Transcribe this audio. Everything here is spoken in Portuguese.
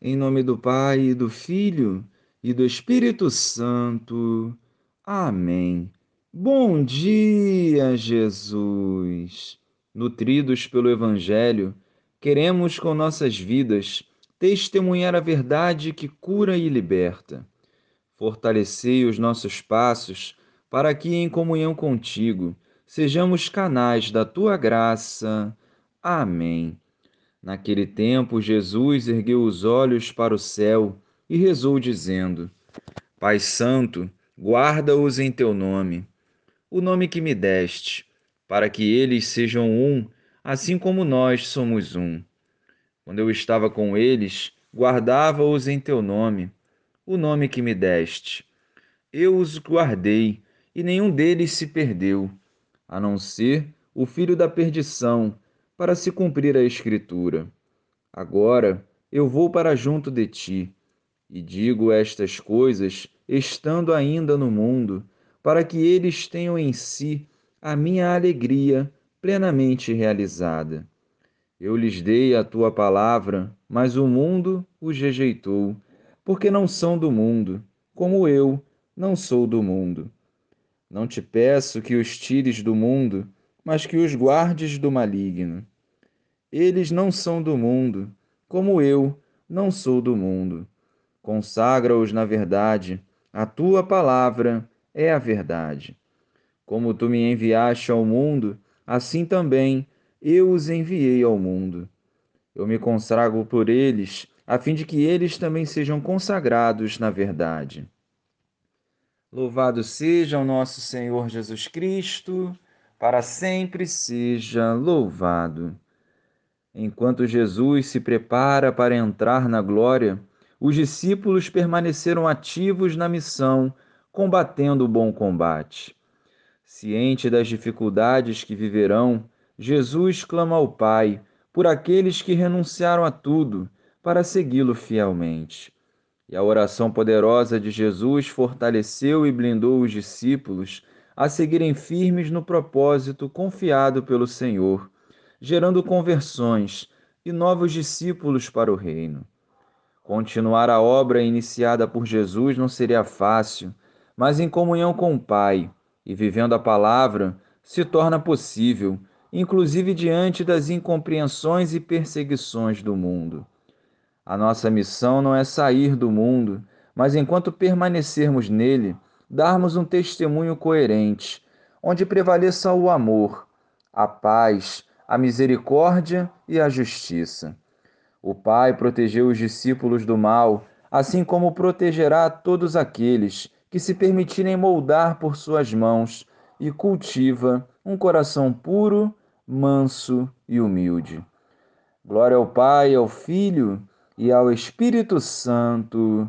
Em nome do Pai, e do Filho e do Espírito Santo. Amém. Bom dia, Jesus. Nutridos pelo Evangelho, queremos com nossas vidas testemunhar a verdade que cura e liberta. Fortalecei os nossos passos para que, em comunhão contigo, sejamos canais da tua graça. Amém. Naquele tempo, Jesus ergueu os olhos para o céu e rezou, dizendo: Pai Santo, guarda-os em teu nome, o nome que me deste, para que eles sejam um, assim como nós somos um. Quando eu estava com eles, guardava-os em teu nome, o nome que me deste. Eu os guardei, e nenhum deles se perdeu, a não ser o filho da perdição para se cumprir a Escritura. Agora eu vou para junto de ti, e digo estas coisas estando ainda no mundo, para que eles tenham em si a minha alegria plenamente realizada. Eu lhes dei a tua palavra, mas o mundo os rejeitou, porque não são do mundo, como eu não sou do mundo. Não te peço que os tires do mundo, mas que os guardes do maligno. Eles não são do mundo, como eu não sou do mundo. Consagra-os na verdade, a tua palavra é a verdade. Como tu me enviaste ao mundo, assim também eu os enviei ao mundo. Eu me consagro por eles, a fim de que eles também sejam consagrados na verdade. Louvado seja o nosso Senhor Jesus Cristo para sempre seja louvado. Enquanto Jesus se prepara para entrar na glória, os discípulos permaneceram ativos na missão, combatendo o bom combate. Ciente das dificuldades que viverão, Jesus clama ao Pai por aqueles que renunciaram a tudo para segui-lo fielmente. E a oração poderosa de Jesus fortaleceu e blindou os discípulos a seguirem firmes no propósito confiado pelo Senhor, gerando conversões e novos discípulos para o reino. Continuar a obra iniciada por Jesus não seria fácil, mas em comunhão com o Pai e vivendo a palavra se torna possível, inclusive diante das incompreensões e perseguições do mundo. A nossa missão não é sair do mundo, mas enquanto permanecermos nele, darmos um testemunho coerente, onde prevaleça o amor, a paz, a misericórdia e a justiça. O Pai protegeu os discípulos do mal, assim como protegerá todos aqueles que se permitirem moldar por suas mãos e cultiva um coração puro, manso e humilde. Glória ao Pai, ao Filho e ao Espírito Santo